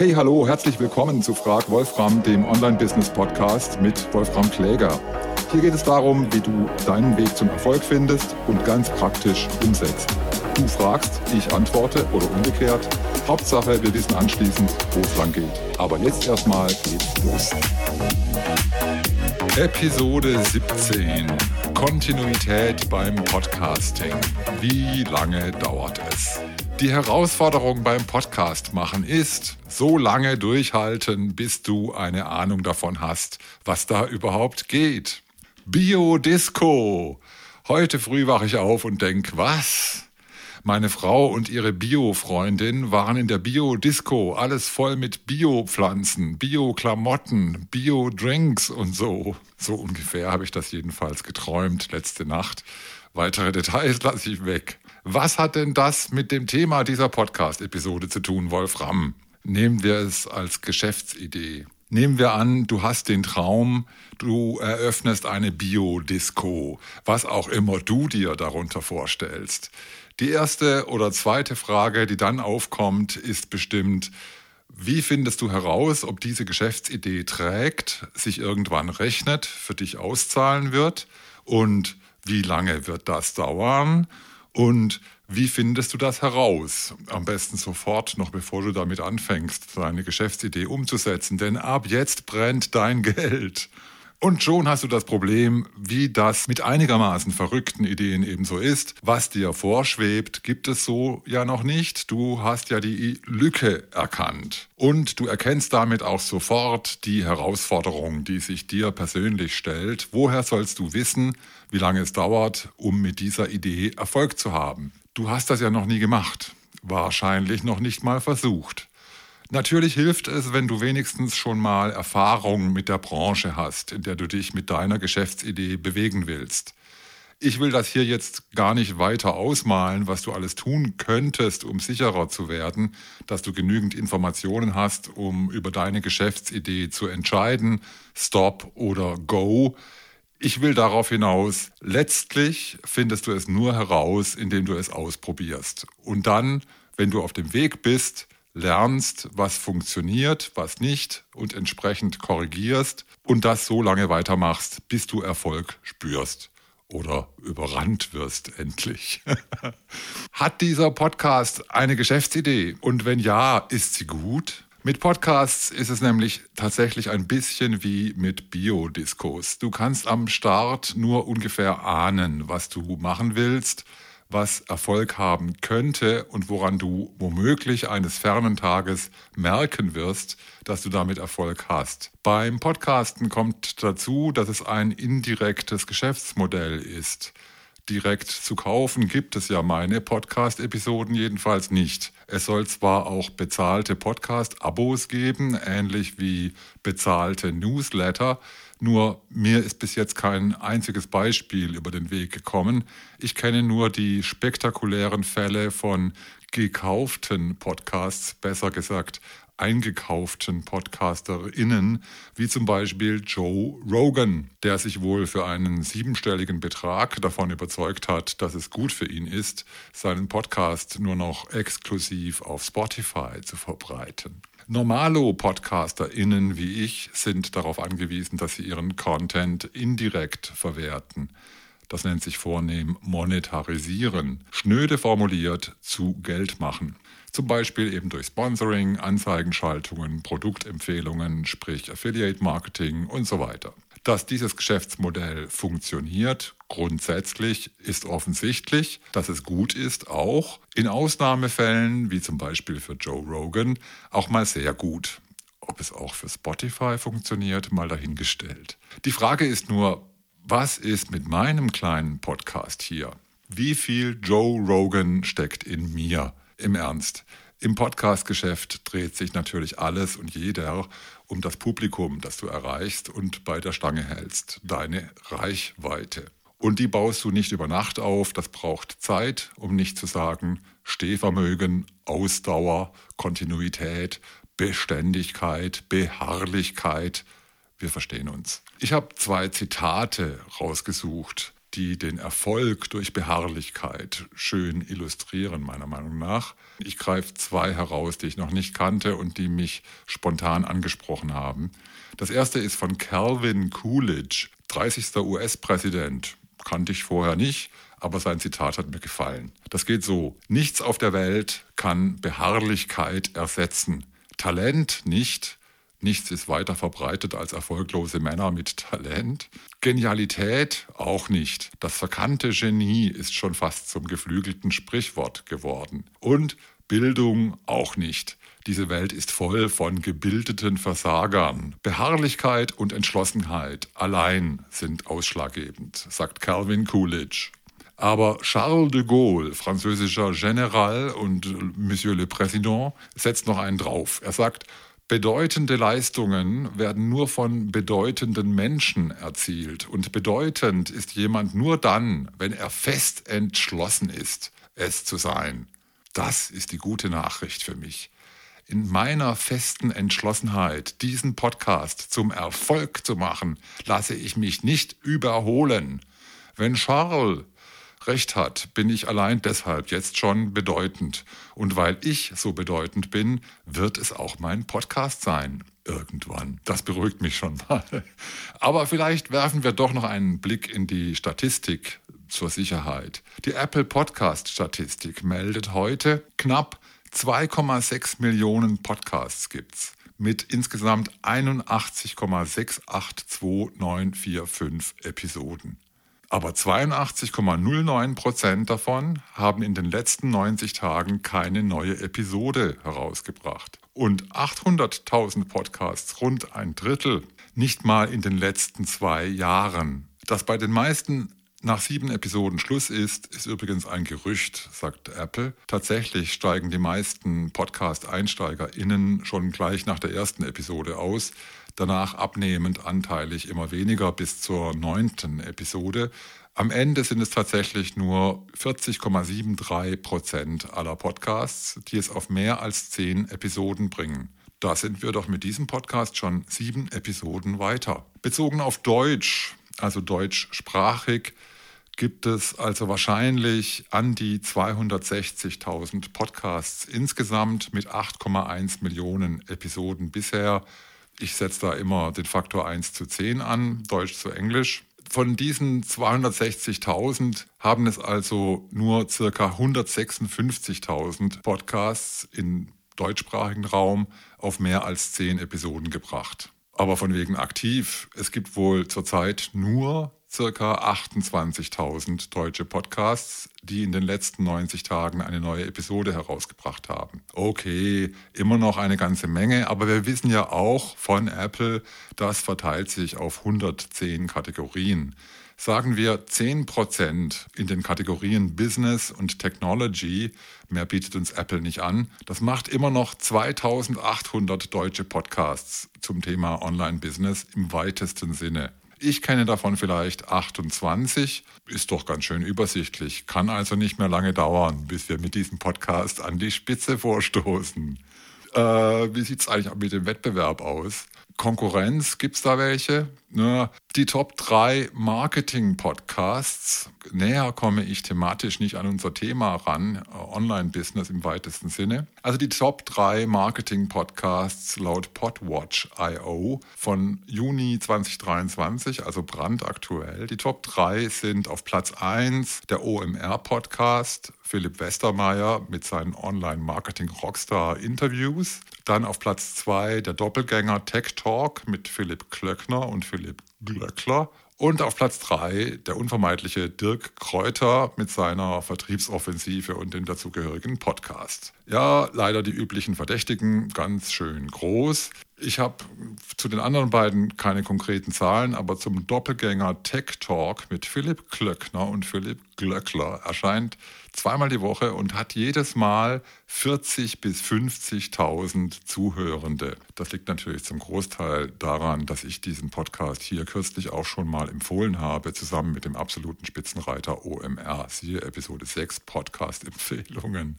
Hey, hallo, herzlich willkommen zu Frag Wolfram, dem Online-Business-Podcast mit Wolfram Kläger. Hier geht es darum, wie du deinen Weg zum Erfolg findest und ganz praktisch umsetzt. Du fragst, ich antworte oder umgekehrt. Hauptsache, wir wissen anschließend, wo es lang geht. Aber jetzt erstmal geht's los. Episode 17. Kontinuität beim Podcasting. Wie lange dauert es? Die Herausforderung beim Podcast machen ist, so lange durchhalten, bis du eine Ahnung davon hast, was da überhaupt geht. Bio-Disco. Heute früh wache ich auf und denk, was? Meine Frau und ihre Bio-Freundin waren in der Bio-Disco, alles voll mit Bio-Pflanzen, Bio-Klamotten, Bio-Drinks und so. So ungefähr habe ich das jedenfalls geträumt letzte Nacht. Weitere Details lasse ich weg. Was hat denn das mit dem Thema dieser Podcast-Episode zu tun, Wolfram? Nehmen wir es als Geschäftsidee. Nehmen wir an, du hast den Traum, du eröffnest eine Bio-Disco, was auch immer du dir darunter vorstellst. Die erste oder zweite Frage, die dann aufkommt, ist bestimmt, wie findest du heraus, ob diese Geschäftsidee trägt, sich irgendwann rechnet, für dich auszahlen wird und wie lange wird das dauern? Und wie findest du das heraus? Am besten sofort, noch bevor du damit anfängst, deine Geschäftsidee umzusetzen, denn ab jetzt brennt dein Geld. Und schon hast du das Problem, wie das mit einigermaßen verrückten Ideen ebenso ist. Was dir vorschwebt, gibt es so ja noch nicht. Du hast ja die Lücke erkannt. Und du erkennst damit auch sofort die Herausforderung, die sich dir persönlich stellt. Woher sollst du wissen, wie lange es dauert, um mit dieser Idee Erfolg zu haben? Du hast das ja noch nie gemacht. Wahrscheinlich noch nicht mal versucht. Natürlich hilft es, wenn du wenigstens schon mal Erfahrung mit der Branche hast, in der du dich mit deiner Geschäftsidee bewegen willst. Ich will das hier jetzt gar nicht weiter ausmalen, was du alles tun könntest, um sicherer zu werden, dass du genügend Informationen hast, um über deine Geschäftsidee zu entscheiden, Stop oder Go. Ich will darauf hinaus, letztlich findest du es nur heraus, indem du es ausprobierst. Und dann, wenn du auf dem Weg bist, lernst, was funktioniert, was nicht und entsprechend korrigierst und das so lange weitermachst, bis du Erfolg spürst oder überrannt wirst endlich. Hat dieser Podcast eine Geschäftsidee? Und wenn ja, ist sie gut? Mit Podcasts ist es nämlich tatsächlich ein bisschen wie mit Biodiskos. Du kannst am Start nur ungefähr ahnen, was du machen willst was Erfolg haben könnte und woran du womöglich eines fernen Tages merken wirst, dass du damit Erfolg hast. Beim Podcasten kommt dazu, dass es ein indirektes Geschäftsmodell ist. Direkt zu kaufen gibt es ja meine Podcast-Episoden jedenfalls nicht. Es soll zwar auch bezahlte Podcast-Abos geben, ähnlich wie bezahlte Newsletter, nur mir ist bis jetzt kein einziges Beispiel über den Weg gekommen. Ich kenne nur die spektakulären Fälle von gekauften Podcasts, besser gesagt eingekauften PodcasterInnen, wie zum Beispiel Joe Rogan, der sich wohl für einen siebenstelligen Betrag davon überzeugt hat, dass es gut für ihn ist, seinen Podcast nur noch exklusiv auf Spotify zu verbreiten. Normalo-PodcasterInnen wie ich sind darauf angewiesen, dass sie ihren Content indirekt verwerten. Das nennt sich vornehm monetarisieren. Schnöde formuliert zu Geld machen. Zum Beispiel eben durch Sponsoring, Anzeigenschaltungen, Produktempfehlungen, sprich Affiliate Marketing und so weiter. Dass dieses Geschäftsmodell funktioniert, grundsätzlich ist offensichtlich, dass es gut ist, auch in Ausnahmefällen, wie zum Beispiel für Joe Rogan, auch mal sehr gut. Ob es auch für Spotify funktioniert, mal dahingestellt. Die Frage ist nur, was ist mit meinem kleinen Podcast hier? Wie viel Joe Rogan steckt in mir? Im Ernst. Im Podcast-Geschäft dreht sich natürlich alles und jeder um das Publikum, das du erreichst und bei der Stange hältst, deine Reichweite. Und die baust du nicht über Nacht auf, das braucht Zeit, um nicht zu sagen Stehvermögen, Ausdauer, Kontinuität, Beständigkeit, Beharrlichkeit. Wir verstehen uns. Ich habe zwei Zitate rausgesucht die den Erfolg durch Beharrlichkeit schön illustrieren, meiner Meinung nach. Ich greife zwei heraus, die ich noch nicht kannte und die mich spontan angesprochen haben. Das erste ist von Calvin Coolidge, 30. US-Präsident. Kannte ich vorher nicht, aber sein Zitat hat mir gefallen. Das geht so. Nichts auf der Welt kann Beharrlichkeit ersetzen. Talent nicht, Nichts ist weiter verbreitet als erfolglose Männer mit Talent. Genialität auch nicht. Das verkannte Genie ist schon fast zum geflügelten Sprichwort geworden. Und Bildung auch nicht. Diese Welt ist voll von gebildeten Versagern. Beharrlichkeit und Entschlossenheit allein sind ausschlaggebend, sagt Calvin Coolidge. Aber Charles de Gaulle, französischer General und Monsieur le Président, setzt noch einen drauf. Er sagt, Bedeutende Leistungen werden nur von bedeutenden Menschen erzielt. Und bedeutend ist jemand nur dann, wenn er fest entschlossen ist, es zu sein. Das ist die gute Nachricht für mich. In meiner festen Entschlossenheit, diesen Podcast zum Erfolg zu machen, lasse ich mich nicht überholen. Wenn Charles recht hat, bin ich allein deshalb jetzt schon bedeutend. Und weil ich so bedeutend bin, wird es auch mein Podcast sein. Irgendwann. Das beruhigt mich schon mal. Aber vielleicht werfen wir doch noch einen Blick in die Statistik zur Sicherheit. Die Apple Podcast Statistik meldet heute, knapp 2,6 Millionen Podcasts gibt's mit insgesamt 81,682945 Episoden. Aber 82,09 Prozent davon haben in den letzten 90 Tagen keine neue Episode herausgebracht. Und 800.000 Podcasts, rund ein Drittel, nicht mal in den letzten zwei Jahren. Dass bei den meisten nach sieben Episoden Schluss ist, ist übrigens ein Gerücht, sagt Apple. Tatsächlich steigen die meisten Podcast-EinsteigerInnen schon gleich nach der ersten Episode aus danach abnehmend anteilig immer weniger bis zur neunten Episode. Am Ende sind es tatsächlich nur 40,73 Prozent aller Podcasts, die es auf mehr als zehn Episoden bringen. Da sind wir doch mit diesem Podcast schon sieben Episoden weiter. Bezogen auf Deutsch, also deutschsprachig, gibt es also wahrscheinlich an die 260.000 Podcasts insgesamt mit 8,1 Millionen Episoden bisher ich setze da immer den Faktor 1 zu 10 an, Deutsch zu Englisch. Von diesen 260.000 haben es also nur circa 156.000 Podcasts im deutschsprachigen Raum auf mehr als 10 Episoden gebracht. Aber von wegen aktiv, es gibt wohl zurzeit nur circa 28.000 deutsche Podcasts, die in den letzten 90 Tagen eine neue Episode herausgebracht haben. Okay, immer noch eine ganze Menge, aber wir wissen ja auch von Apple, das verteilt sich auf 110 Kategorien. Sagen wir 10% in den Kategorien Business und Technology, mehr bietet uns Apple nicht an, das macht immer noch 2800 deutsche Podcasts zum Thema Online-Business im weitesten Sinne. Ich kenne davon vielleicht 28, ist doch ganz schön übersichtlich, kann also nicht mehr lange dauern, bis wir mit diesem Podcast an die Spitze vorstoßen. Äh, wie sieht es eigentlich mit dem Wettbewerb aus? Konkurrenz, gibt es da welche? Ne? Die Top 3 Marketing-Podcasts. Näher komme ich thematisch nicht an unser Thema ran, Online-Business im weitesten Sinne. Also die Top 3 Marketing-Podcasts laut Podwatch.io von Juni 2023, also brandaktuell. Die Top 3 sind auf Platz 1 der OMR-Podcast, Philipp Westermeier mit seinen Online-Marketing-Rockstar-Interviews. Dann auf Platz 2 der Doppelgänger Tech Talk mit Philipp Klöckner und Philipp Glöckler. Und auf Platz 3 der unvermeidliche Dirk Kräuter mit seiner Vertriebsoffensive und dem dazugehörigen Podcast. Ja, leider die üblichen Verdächtigen, ganz schön groß. Ich habe zu den anderen beiden keine konkreten Zahlen, aber zum Doppelgänger Tech Talk mit Philipp Klöckner und Philipp Glöckler erscheint zweimal die Woche und hat jedes Mal 40 bis 50.000 Zuhörende. Das liegt natürlich zum Großteil daran, dass ich diesen Podcast hier kürzlich auch schon mal empfohlen habe, zusammen mit dem absoluten Spitzenreiter OMR. Siehe Episode 6 Podcast-Empfehlungen.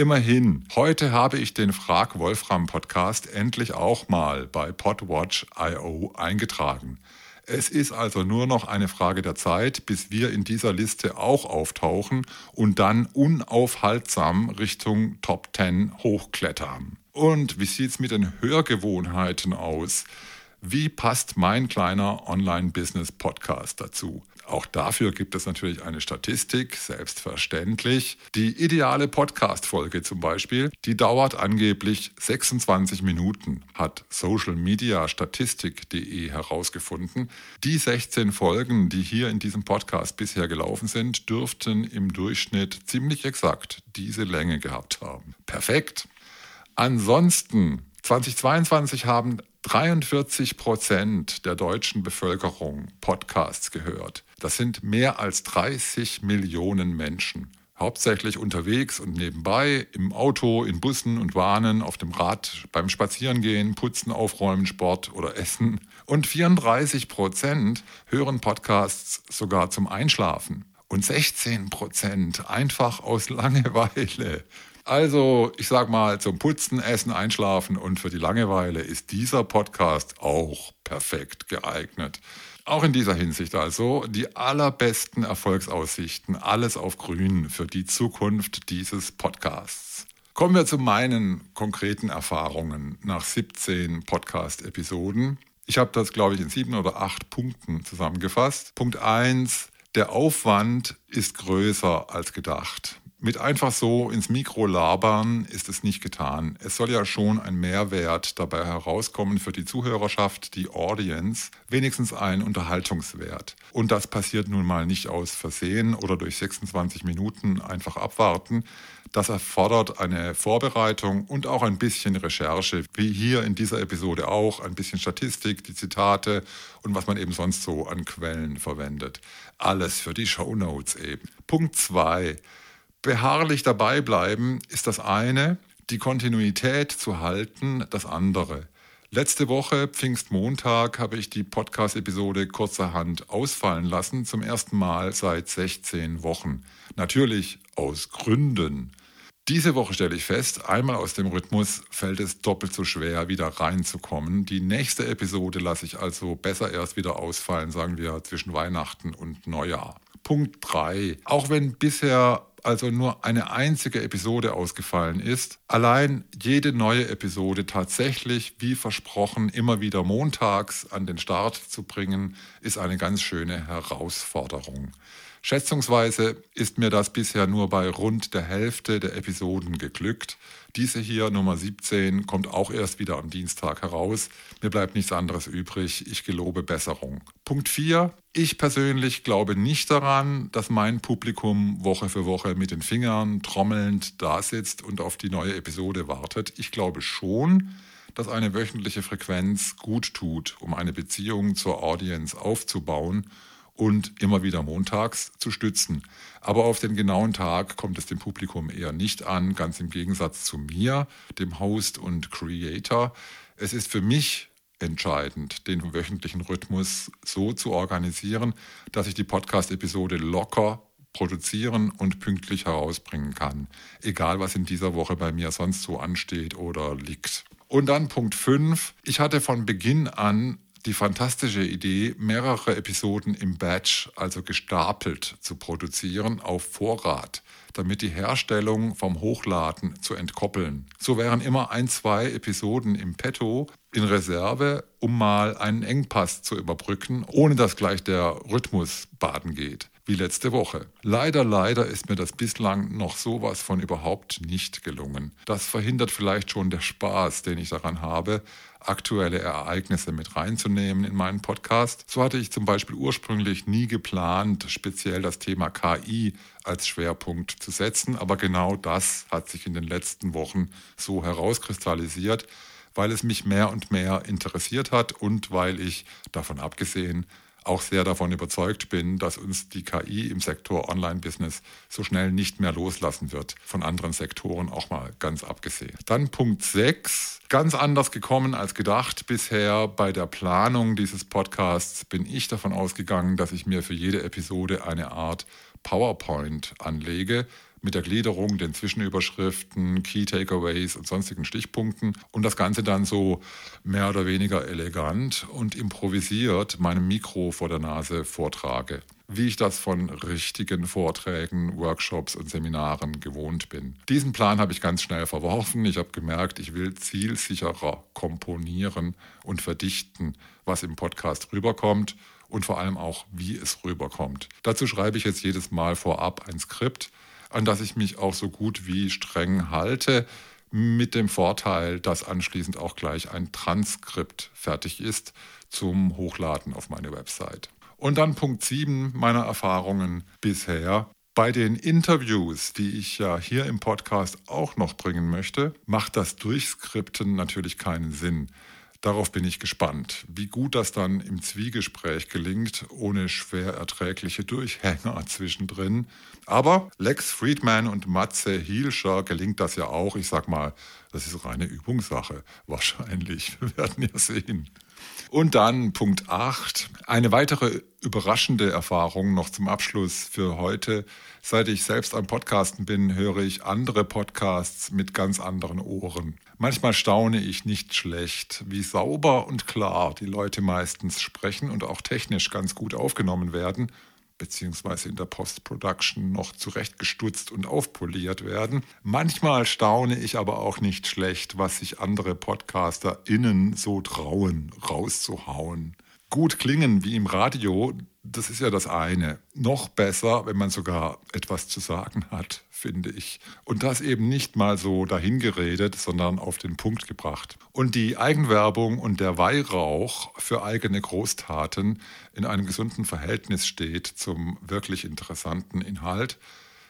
Immerhin, heute habe ich den Frag Wolfram Podcast endlich auch mal bei Podwatch.io eingetragen. Es ist also nur noch eine Frage der Zeit, bis wir in dieser Liste auch auftauchen und dann unaufhaltsam Richtung Top 10 hochklettern. Und wie sieht es mit den Hörgewohnheiten aus? Wie passt mein kleiner Online-Business-Podcast dazu? Auch dafür gibt es natürlich eine Statistik, selbstverständlich. Die ideale Podcast-Folge zum Beispiel, die dauert angeblich 26 Minuten, hat socialmediastatistik.de herausgefunden. Die 16 Folgen, die hier in diesem Podcast bisher gelaufen sind, dürften im Durchschnitt ziemlich exakt diese Länge gehabt haben. Perfekt. Ansonsten 2022 haben 43 Prozent der deutschen Bevölkerung Podcasts gehört. Das sind mehr als 30 Millionen Menschen. Hauptsächlich unterwegs und nebenbei, im Auto, in Bussen und Bahnen, auf dem Rad, beim Spazierengehen, Putzen, Aufräumen, Sport oder Essen. Und 34 Prozent hören Podcasts sogar zum Einschlafen. Und 16 Prozent einfach aus Langeweile. Also, ich sag mal, zum Putzen, Essen, Einschlafen und für die Langeweile ist dieser Podcast auch perfekt geeignet. Auch in dieser Hinsicht also die allerbesten Erfolgsaussichten, alles auf grün für die Zukunft dieses Podcasts. Kommen wir zu meinen konkreten Erfahrungen nach 17 Podcast-Episoden. Ich habe das, glaube ich, in sieben oder acht Punkten zusammengefasst. Punkt 1. Der Aufwand ist größer als gedacht. Mit einfach so ins Mikro labern ist es nicht getan. Es soll ja schon ein Mehrwert dabei herauskommen für die Zuhörerschaft, die Audience, wenigstens ein Unterhaltungswert. Und das passiert nun mal nicht aus Versehen oder durch 26 Minuten einfach abwarten. Das erfordert eine Vorbereitung und auch ein bisschen Recherche, wie hier in dieser Episode auch, ein bisschen Statistik, die Zitate und was man eben sonst so an Quellen verwendet. Alles für die Show Notes eben. Punkt 2 beharrlich dabei bleiben ist das eine, die Kontinuität zu halten das andere. Letzte Woche, Pfingstmontag, habe ich die Podcast-Episode kurzerhand ausfallen lassen, zum ersten Mal seit 16 Wochen. Natürlich aus Gründen. Diese Woche stelle ich fest, einmal aus dem Rhythmus fällt es doppelt so schwer, wieder reinzukommen. Die nächste Episode lasse ich also besser erst wieder ausfallen, sagen wir zwischen Weihnachten und Neujahr. Punkt 3. Auch wenn bisher also nur eine einzige Episode ausgefallen ist, allein jede neue Episode tatsächlich, wie versprochen, immer wieder montags an den Start zu bringen, ist eine ganz schöne Herausforderung. Schätzungsweise ist mir das bisher nur bei rund der Hälfte der Episoden geglückt. Diese hier, Nummer 17, kommt auch erst wieder am Dienstag heraus. Mir bleibt nichts anderes übrig. Ich gelobe Besserung. Punkt 4. Ich persönlich glaube nicht daran, dass mein Publikum Woche für Woche mit den Fingern trommelnd dasitzt und auf die neue Episode wartet. Ich glaube schon, dass eine wöchentliche Frequenz gut tut, um eine Beziehung zur Audience aufzubauen und immer wieder montags zu stützen. Aber auf den genauen Tag kommt es dem Publikum eher nicht an, ganz im Gegensatz zu mir, dem Host und Creator. Es ist für mich entscheidend, den wöchentlichen Rhythmus so zu organisieren, dass ich die Podcast-Episode locker produzieren und pünktlich herausbringen kann. Egal, was in dieser Woche bei mir sonst so ansteht oder liegt. Und dann Punkt 5. Ich hatte von Beginn an die fantastische Idee, mehrere Episoden im Batch, also gestapelt, zu produzieren auf Vorrat, damit die Herstellung vom Hochladen zu entkoppeln. So wären immer ein, zwei Episoden im Petto in Reserve, um mal einen Engpass zu überbrücken, ohne dass gleich der Rhythmus baden geht wie letzte Woche. Leider, leider ist mir das bislang noch sowas von überhaupt nicht gelungen. Das verhindert vielleicht schon der Spaß, den ich daran habe, aktuelle Ereignisse mit reinzunehmen in meinen Podcast. So hatte ich zum Beispiel ursprünglich nie geplant, speziell das Thema KI als Schwerpunkt zu setzen, aber genau das hat sich in den letzten Wochen so herauskristallisiert, weil es mich mehr und mehr interessiert hat und weil ich davon abgesehen auch sehr davon überzeugt bin, dass uns die KI im Sektor Online-Business so schnell nicht mehr loslassen wird, von anderen Sektoren auch mal ganz abgesehen. Dann Punkt 6, ganz anders gekommen als gedacht. Bisher bei der Planung dieses Podcasts bin ich davon ausgegangen, dass ich mir für jede Episode eine Art PowerPoint anlege, mit der Gliederung, den Zwischenüberschriften, Key Takeaways und sonstigen Stichpunkten und das Ganze dann so mehr oder weniger elegant und improvisiert meinem Mikro vor der Nase vortrage wie ich das von richtigen Vorträgen, Workshops und Seminaren gewohnt bin. Diesen Plan habe ich ganz schnell verworfen. Ich habe gemerkt, ich will zielsicherer komponieren und verdichten, was im Podcast rüberkommt und vor allem auch, wie es rüberkommt. Dazu schreibe ich jetzt jedes Mal vorab ein Skript, an das ich mich auch so gut wie streng halte, mit dem Vorteil, dass anschließend auch gleich ein Transkript fertig ist zum Hochladen auf meine Website. Und dann Punkt 7 meiner Erfahrungen bisher. Bei den Interviews, die ich ja hier im Podcast auch noch bringen möchte, macht das Durchskripten natürlich keinen Sinn. Darauf bin ich gespannt, wie gut das dann im Zwiegespräch gelingt, ohne schwer erträgliche Durchhänger zwischendrin. Aber Lex Friedman und Matze Hielscher gelingt das ja auch. Ich sag mal, das ist reine Übungssache. Wahrscheinlich. Wir werden ja sehen. Und dann Punkt 8. Eine weitere überraschende Erfahrung noch zum Abschluss für heute. Seit ich selbst am Podcasten bin, höre ich andere Podcasts mit ganz anderen Ohren. Manchmal staune ich nicht schlecht, wie sauber und klar die Leute meistens sprechen und auch technisch ganz gut aufgenommen werden beziehungsweise in der Post-Production noch zurechtgestutzt und aufpoliert werden. Manchmal staune ich aber auch nicht schlecht, was sich andere PodcasterInnen so trauen, rauszuhauen. Gut klingen wie im Radio, das ist ja das eine. Noch besser, wenn man sogar etwas zu sagen hat, finde ich. Und das eben nicht mal so dahingeredet, sondern auf den Punkt gebracht. Und die Eigenwerbung und der Weihrauch für eigene Großtaten in einem gesunden Verhältnis steht zum wirklich interessanten Inhalt,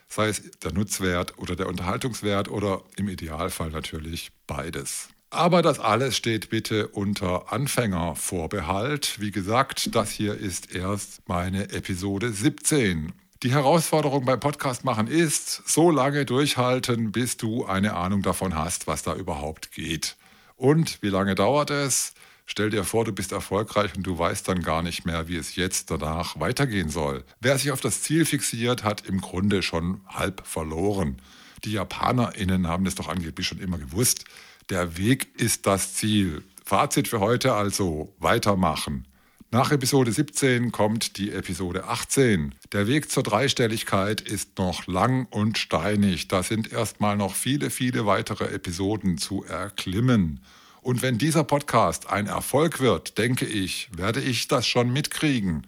sei es der Nutzwert oder der Unterhaltungswert oder im Idealfall natürlich beides. Aber das alles steht bitte unter Anfängervorbehalt. Wie gesagt, das hier ist erst meine Episode 17. Die Herausforderung beim Podcast machen ist, so lange durchhalten, bis du eine Ahnung davon hast, was da überhaupt geht. Und wie lange dauert es? Stell dir vor, du bist erfolgreich und du weißt dann gar nicht mehr, wie es jetzt danach weitergehen soll. Wer sich auf das Ziel fixiert, hat im Grunde schon halb verloren. Die JapanerInnen haben es doch angeblich schon immer gewusst. Der Weg ist das Ziel. Fazit für heute also weitermachen. Nach Episode 17 kommt die Episode 18. Der Weg zur Dreistelligkeit ist noch lang und steinig. Da sind erstmal noch viele, viele weitere Episoden zu erklimmen. Und wenn dieser Podcast ein Erfolg wird, denke ich, werde ich das schon mitkriegen.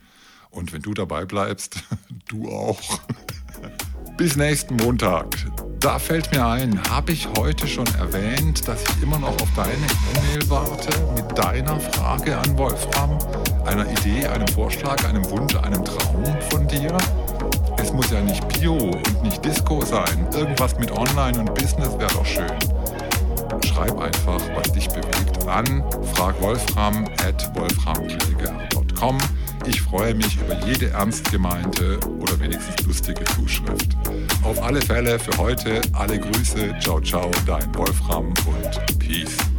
Und wenn du dabei bleibst, du auch. Bis nächsten Montag. Da fällt mir ein, habe ich heute schon erwähnt, dass ich immer noch auf deine E-Mail warte mit deiner Frage an Wolfram, einer Idee, einem Vorschlag, einem Wunsch, einem Traum von dir? Es muss ja nicht Bio und nicht Disco sein. Irgendwas mit Online und Business wäre doch schön. Schreib einfach, was dich bewegt, an fragwolfram at wolframkläger.com. Ich freue mich über jede ernst gemeinte oder wenigstens lustige Zuschrift. Auf alle Fälle für heute alle Grüße, ciao ciao, dein Wolfram und Peace.